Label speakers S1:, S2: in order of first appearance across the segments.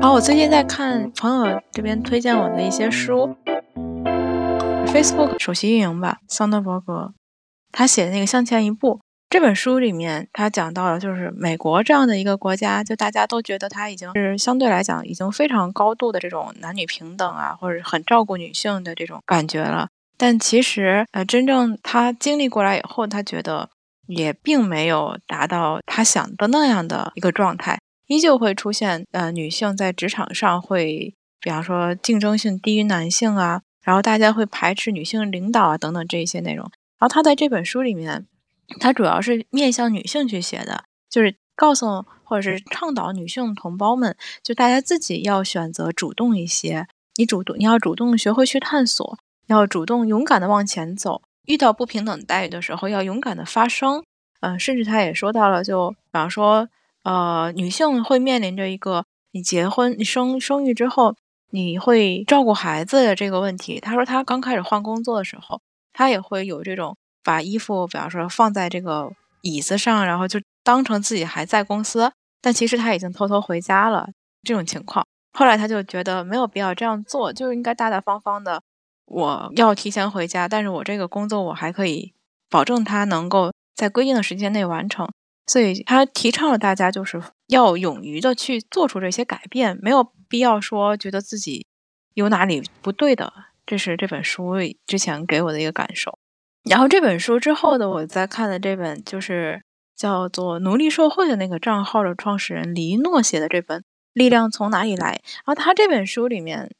S1: 然后我最近在看朋友这边推荐我的一些书，Facebook 首席运营吧，桑德伯格，他写的那个《向前一步》这本书里面，他讲到了就是美国这样的一个国家，就大家都觉得他已经是相对来讲已经非常高度的这种男女平等啊，或者很照顾女性的这种感觉了。但其实，呃，真正他经历过来以后，他觉得也并没有达到他想的那样的一个状态。依旧会出现，呃，女性在职场上会，比方说竞争性低于男性啊，然后大家会排斥女性领导啊等等这一些内容。然后他在这本书里面，他主要是面向女性去写的，就是告诉或者是倡导女性同胞们，就大家自己要选择主动一些，你主动你要主动学会去探索，要主动勇敢的往前走，遇到不平等待遇的时候要勇敢的发声。嗯，甚至他也说到了，就比方说。呃，女性会面临着一个你结婚、你生生育之后，你会照顾孩子的这个问题。他说他刚开始换工作的时候，他也会有这种把衣服，比方说放在这个椅子上，然后就当成自己还在公司，但其实他已经偷偷回家了这种情况。后来他就觉得没有必要这样做，就应该大大方方的，我要提前回家，但是我这个工作我还可以保证他能够在规定的时间内完成。所以他提倡了大家就是要勇于的去做出这些改变，没有必要说觉得自己有哪里不对的。这是这本书之前给我的一个感受。然后这本书之后的我在看的这本就是叫做《奴隶社会》的那个账号的创始人李一诺写的这本《力量从哪里来》。然后他这本书里面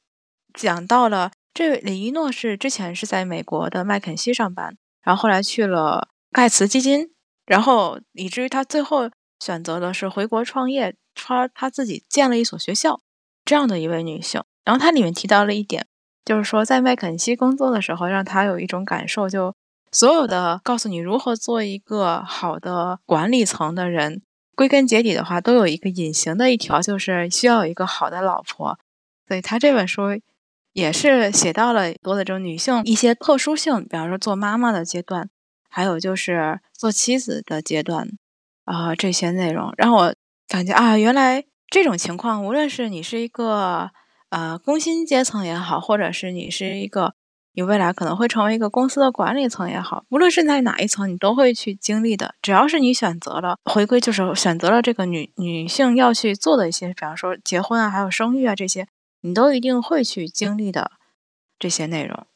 S1: 讲到了，这位李一诺是之前是在美国的麦肯锡上班，然后后来去了盖茨基金。然后以至于他最后选择的是回国创业，他他自己建了一所学校，这样的一位女性。然后他里面提到了一点，就是说在麦肯锡工作的时候，让他有一种感受，就所有的告诉你如何做一个好的管理层的人，归根结底的话，都有一个隐形的一条，就是需要一个好的老婆。所以他这本书也是写到了多的这种女性一些特殊性，比方说做妈妈的阶段。还有就是做妻子的阶段，啊，这些内容让我感觉啊，原来这种情况，无论是你是一个呃工薪阶层也好，或者是你是一个你未来可能会成为一个公司的管理层也好，无论是在哪一层，你都会去经历的。只要是你选择了回归，就是选择了这个女女性要去做的一些，比方说结婚啊，还有生育啊这些，你都一定会去经历的这些内容。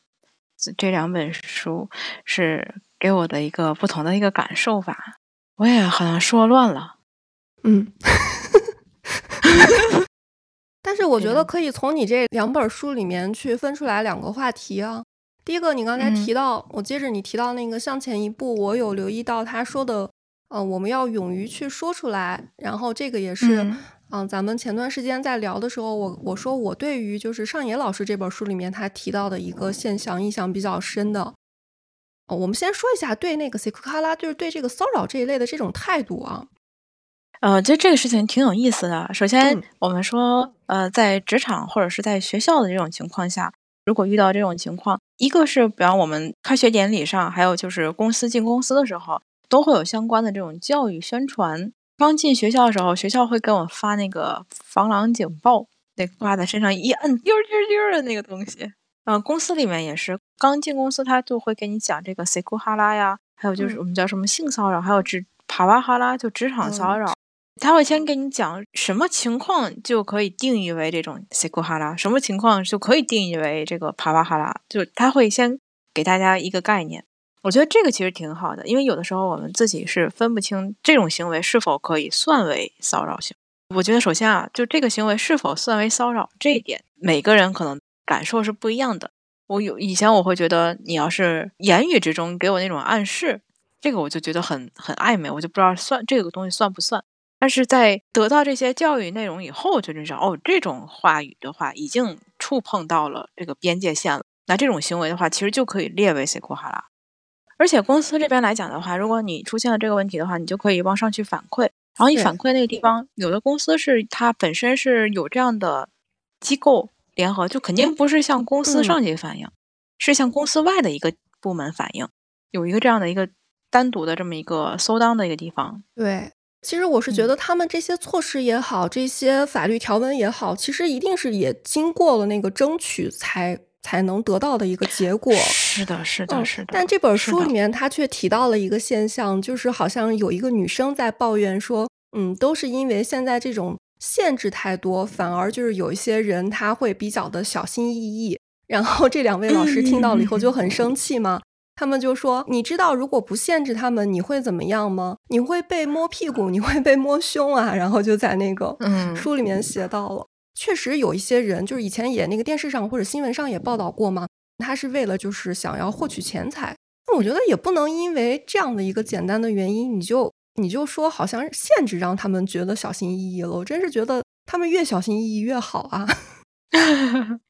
S1: 这两本书是。给我的一个不同的一个感受吧，我也好像说乱了，
S2: 嗯，但是我觉得可以从你这两本书里面去分出来两个话题啊。第一个，你刚才提到，我接着你提到那个向前一步，我有留意到他说的，呃，我们要勇于去说出来。然后这个也是，嗯，咱们前段时间在聊的时候，我我说我对于就是上野老师这本书里面他提到的一个现象印象比较深的。哦我们先说一下对那个拉，就是对这个骚扰这一类的这种态度啊。
S1: 呃，其实这个事情挺有意思的。首先，我们说，呃，在职场或者是在学校的这种情况下，如果遇到这种情况，一个是比方我们开学典礼上，还有就是公司进公司的时候，都会有相关的这种教育宣传。刚进学校的时候，学校会给我们发那个防狼警报，那挂在身上一摁，丢丢丢的那个东西。嗯，公司里面也是，刚进公司他就会给你讲这个 seku 哈拉呀，还有就是我们叫什么性骚扰，还有职帕瓦哈拉就职场骚扰，他会先给你讲什么情况就可以定义为这种 seku 哈拉，什么情况就可以定义为这个帕瓦哈拉，就他会先给大家一个概念。我觉得这个其实挺好的，因为有的时候我们自己是分不清这种行为是否可以算为骚扰性。我觉得首先啊，就这个行为是否算为骚扰这一点，每个人可能。感受是不一样的。我有以前我会觉得，你要是言语之中给我那种暗示，这个我就觉得很很暧昧，我就不知道算这个东西算不算。但是在得到这些教育内容以后，就认识哦，这种话语的话已经触碰到了这个边界线了。那这种行为的话，其实就可以列为 seku 哈拉。而且公司这边来讲的话，如果你出现了这个问题的话，你就可以往上去反馈。然后你反馈那个地方，有的公司是它本身是有这样的机构。联合，就肯定不是向公司上级反映，是向公司外的一个部门反映，有一个这样的一个单独的这么一个搜当的一个地方。
S2: 对，其实我是觉得他们这些措施也好，这些法律条文也好，其实一定是也经过了那个争取才才能得到的一个结果。
S1: 是的，是的，是的。
S2: 但这本书里面他却提到了一个现象，就是好像有一个女生在抱怨说，嗯，都是因为现在这种。限制太多，反而就是有一些人他会比较的小心翼翼。然后这两位老师听到了以后就很生气嘛，他们就说：“你知道如果不限制他们，你会怎么样吗？你会被摸屁股，你会被摸胸啊！”然后就在那个书里面写到了，确实有一些人就是以前也那个电视上或者新闻上也报道过嘛，他是为了就是想要获取钱财。那我觉得也不能因为这样的一个简单的原因，你就。你就说好像限制让他们觉得小心翼翼了，我真是觉得他们越小心翼翼越好啊。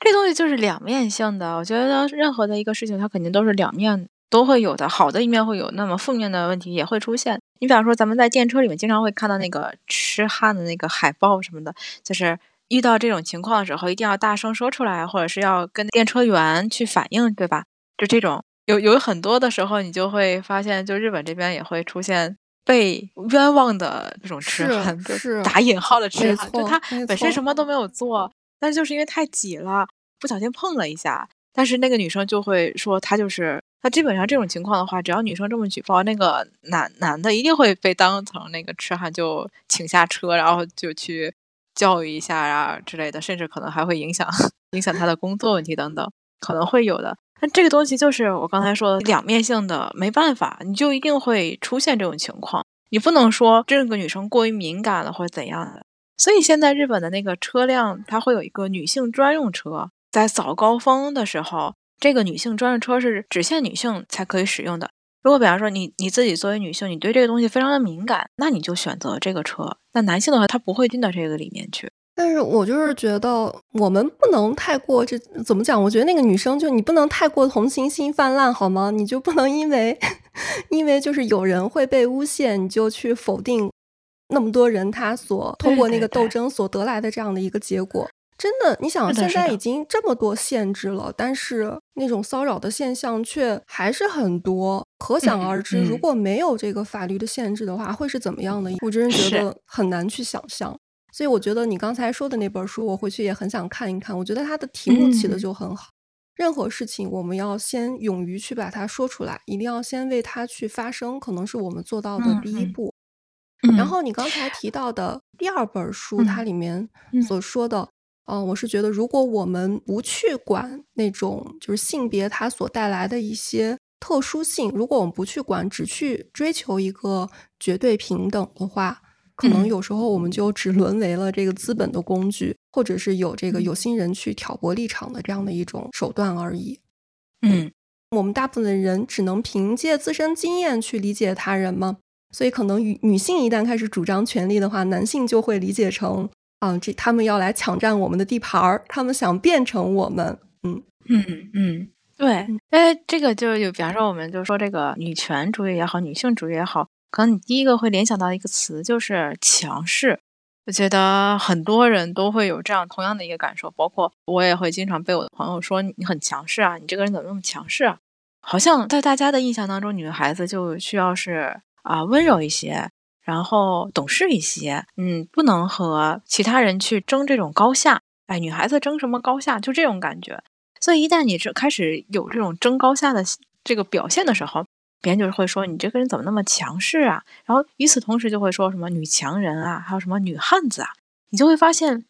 S1: 这东西就是两面性的，我觉得任何的一个事情，它肯定都是两面都会有的，好的一面会有，那么负面的问题也会出现。你比方说，咱们在电车里面经常会看到那个痴汉的那个海报什么的，就是遇到这种情况的时候，一定要大声说出来，或者是要跟电车员去反映，对吧？就这种有有很多的时候，你就会发现，就日本这边也会出现。被冤枉的这种痴汉，
S2: 是
S1: 打引号的痴汉，就他本身什么都没有做，但是就是因为太挤了，不小心碰了一下，但是那个女生就会说她就是他。基本上这种情况的话，只要女生这么举报，那个男男的一定会被当成那个痴汉，就请下车，然后就去教育一下啊之类的，甚至可能还会影响 影响他的工作问题等等，可能会有的。那这个东西就是我刚才说的两面性的，没办法，你就一定会出现这种情况。你不能说这个女生过于敏感了或者怎样的。所以现在日本的那个车辆，它会有一个女性专用车，在早高峰的时候，这个女性专用车是只限女性才可以使用的。如果比方说你你自己作为女性，你对这个东西非常的敏感，那你就选择这个车。那男性的话，他不会进到这个里面去。
S2: 但是我就是觉得，我们不能太过这怎么讲？我觉得那个女生就你不能太过同情心泛滥，好吗？你就不能因为 因为就是有人会被诬陷，你就去否定那么多人他所通过那个斗争所得来的这样的一个结果。真的，你想现在已经这么多限制了，但是那种骚扰的现象却还是很多，可想而知，如果没有这个法律的限制的话，会是怎么样的？我真是觉得很难去想象。所以我觉得你刚才说的那本书，我回去也很想看一看。我觉得它的题目起的就很好。任何事情，我们要先勇于去把它说出来，一定要先为它去发声，可能是我们做到的第一步。然后你刚才提到的第二本书，它里面所说的，嗯，我是觉得，如果我们不去管那种就是性别它所带来的一些特殊性，如果我们不去管，只去追求一个绝对平等的话。可能有时候我们就只沦为了这个资本的工具，或者是有这个有心人去挑拨立场的这样的一种手段而已。
S1: 嗯，
S2: 我们大部分人只能凭借自身经验去理解他人吗？所以，可能女女性一旦开始主张权利的话，男性就会理解成啊，这他们要来抢占我们的地盘儿，他们想变成我们。
S1: 嗯嗯嗯，对。哎，这个就有，比方说，我们就说这个女权主义也好，女性主义也好。可能你第一个会联想到一个词就是强势，我觉得很多人都会有这样同样的一个感受，包括我也会经常被我的朋友说你很强势啊，你这个人怎么那么强势啊？好像在大家的印象当中，女孩子就需要是啊温柔一些，然后懂事一些，嗯，不能和其他人去争这种高下，哎，女孩子争什么高下？就这种感觉。所以一旦你这开始有这种争高下的这个表现的时候，别人就是会说你这个人怎么那么强势啊？然后与此同时就会说什么女强人啊，还有什么女汉子啊？你就会发现，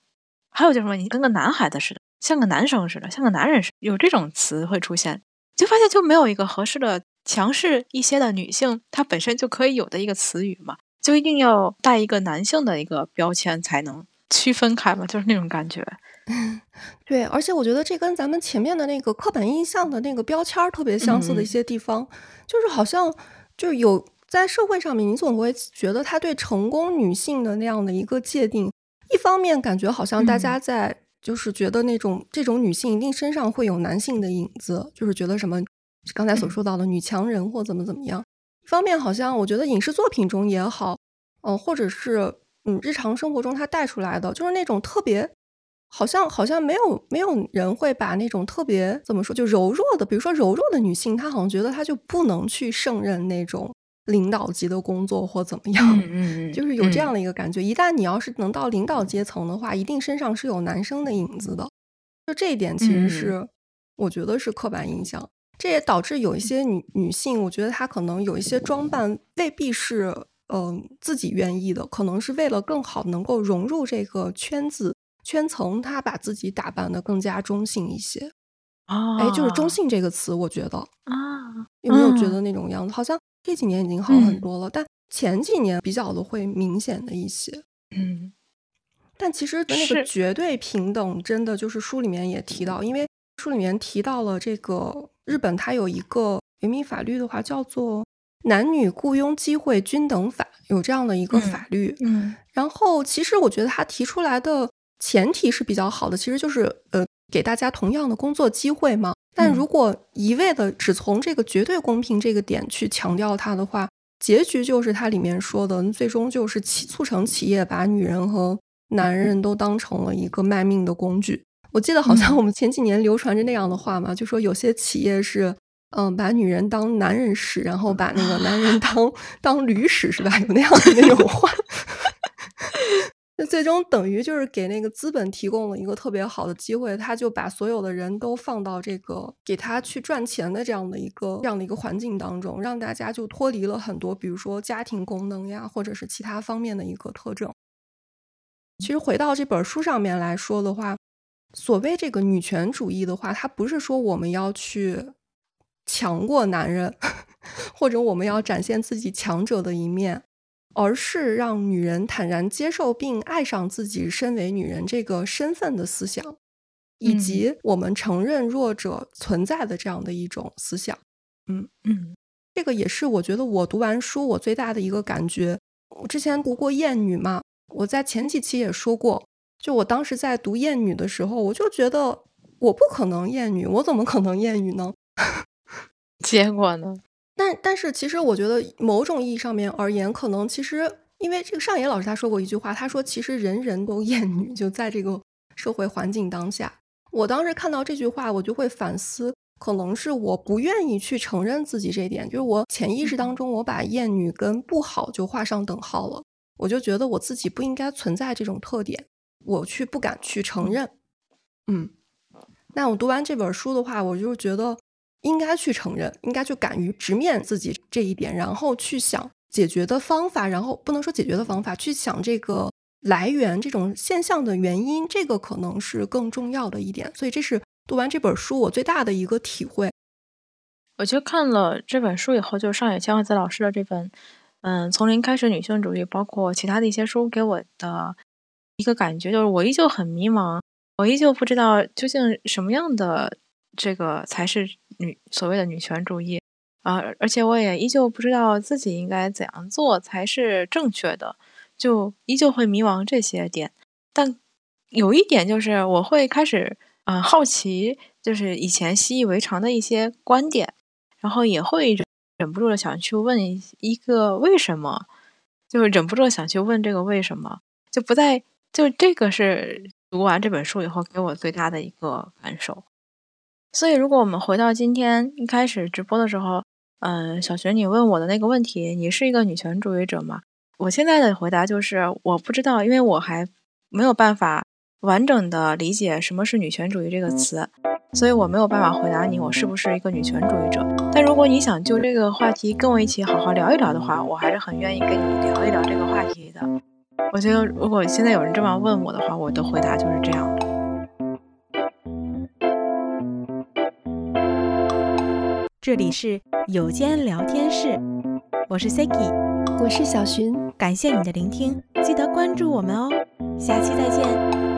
S1: 还有叫什么你跟个男孩子似的，像个男生似的，像个男人似的，有这种词会出现，就发现就没有一个合适的强势一些的女性，她本身就可以有的一个词语嘛，就一定要带一个男性的一个标签才能区分开嘛，就是那种感觉。
S2: 对，而且我觉得这跟咱们前面的那个刻板印象的那个标签特别相似的一些地方，就是好像就是有在社会上面，你总会觉得他对成功女性的那样的一个界定，一方面感觉好像大家在就是觉得那种这种女性一定身上会有男性的影子，就是觉得什么刚才所说到的女强人或怎么怎么样。一方面好像我觉得影视作品中也好，嗯，或者是嗯日常生活中她带出来的，就是那种特别。好像好像没有没有人会把那种特别怎么说就柔弱的，比如说柔弱的女性，她好像觉得她就不能去胜任那种领导级的工作或怎么样，
S1: 嗯嗯，
S2: 就是有这样的一个感觉。一旦你要是能到领导阶层的话，一定身上是有男生的影子的。就这一点，其实是我觉得是刻板印象。这也导致有一些女女性，我觉得她可能有一些装扮未必是嗯自己愿意的，可能是为了更好能够融入这个圈子。圈层，她把自己打扮的更加中性一些，
S1: 啊，
S2: 哎，就是中性这个词，我觉得
S1: 啊，
S2: 有没有觉得那种样子？好像这几年已经好很多了，但前几年比较的会明显的一些，
S1: 嗯。
S2: 但其实那个绝对平等，真的就是书里面也提到，因为书里面提到了这个日本，它有一个原民法律的话，叫做《男女雇佣机会均等法》，有这样的一个法律。
S1: 嗯，
S2: 然后其实我觉得他提出来的。前提是比较好的，其实就是呃给大家同样的工作机会嘛。但如果一味的只从这个绝对公平这个点去强调它的话，结局就是它里面说的，最终就是企促成企业把女人和男人都当成了一个卖命的工具。我记得好像我们前几年流传着那样的话嘛，就说有些企业是嗯把女人当男人使，然后把那个男人当当驴使，是吧？有那样的那种话。那最终等于就是给那个资本提供了一个特别好的机会，他就把所有的人都放到这个给他去赚钱的这样的一个这样的一个环境当中，让大家就脱离了很多，比如说家庭功能呀，或者是其他方面的一个特征。其实回到这本书上面来说的话，所谓这个女权主义的话，它不是说我们要去强过男人，或者我们要展现自己强者的一面。而是让女人坦然接受并爱上自己身为女人这个身份的思想，以及我们承认弱者存在的这样的一种思想。嗯
S1: 嗯，
S2: 这个也是我觉得我读完书我最大的一个感觉。我之前读过《厌女》嘛，我在前几期也说过，就我当时在读《厌女》的时候，我就觉得我不可能厌女，我怎么可能厌女呢？
S1: 结果呢？
S2: 但但是，其实我觉得某种意义上面而言，可能其实因为这个上野老师他说过一句话，他说其实人人都厌女，就在这个社会环境当下。我当时看到这句话，我就会反思，可能是我不愿意去承认自己这一点，就是我潜意识当中我把厌女跟不好就画上等号了，我就觉得我自己不应该存在这种特点，我去不敢去承认。嗯，那我读完这本书的话，我就觉得。应该去承认，应该去敢于直面自己这一点，然后去想解决的方法，然后不能说解决的方法，去想这个来源、这种现象的原因，这个可能是更重要的一点。所以，这是读完这本书我最大的一个体会。
S1: 我就看了这本书以后，就上野千鹤子老师的这本《嗯，从零开始女性主义》，包括其他的一些书，给我的一个感觉就是，我依旧很迷茫，我依旧不知道究竟什么样的这个才是。女所谓的女权主义啊，而且我也依旧不知道自己应该怎样做才是正确的，就依旧会迷茫这些点。但有一点就是，我会开始啊好奇，就是以前习以为常的一些观点，然后也会忍不住的想去问一个为什么，就是忍不住想去问这个为什么，就不再就这个是读完这本书以后给我最大的一个感受。所以，如果我们回到今天一开始直播的时候，嗯，小学你问我的那个问题，你是一个女权主义者吗？我现在的回答就是我不知道，因为我还没有办法完整的理解什么是女权主义这个词，所以我没有办法回答你我是不是一个女权主义者。但如果你想就这个话题跟我一起好好聊一聊的话，我还是很愿意跟你聊一聊这个话题的。我觉得，如果现在有人这么问我的话，我的回答就是这样的。
S3: 这里是有间聊天室，我是 Siki，
S2: 我是小寻，
S3: 感谢你的聆听，记得关注我们哦，下期再见。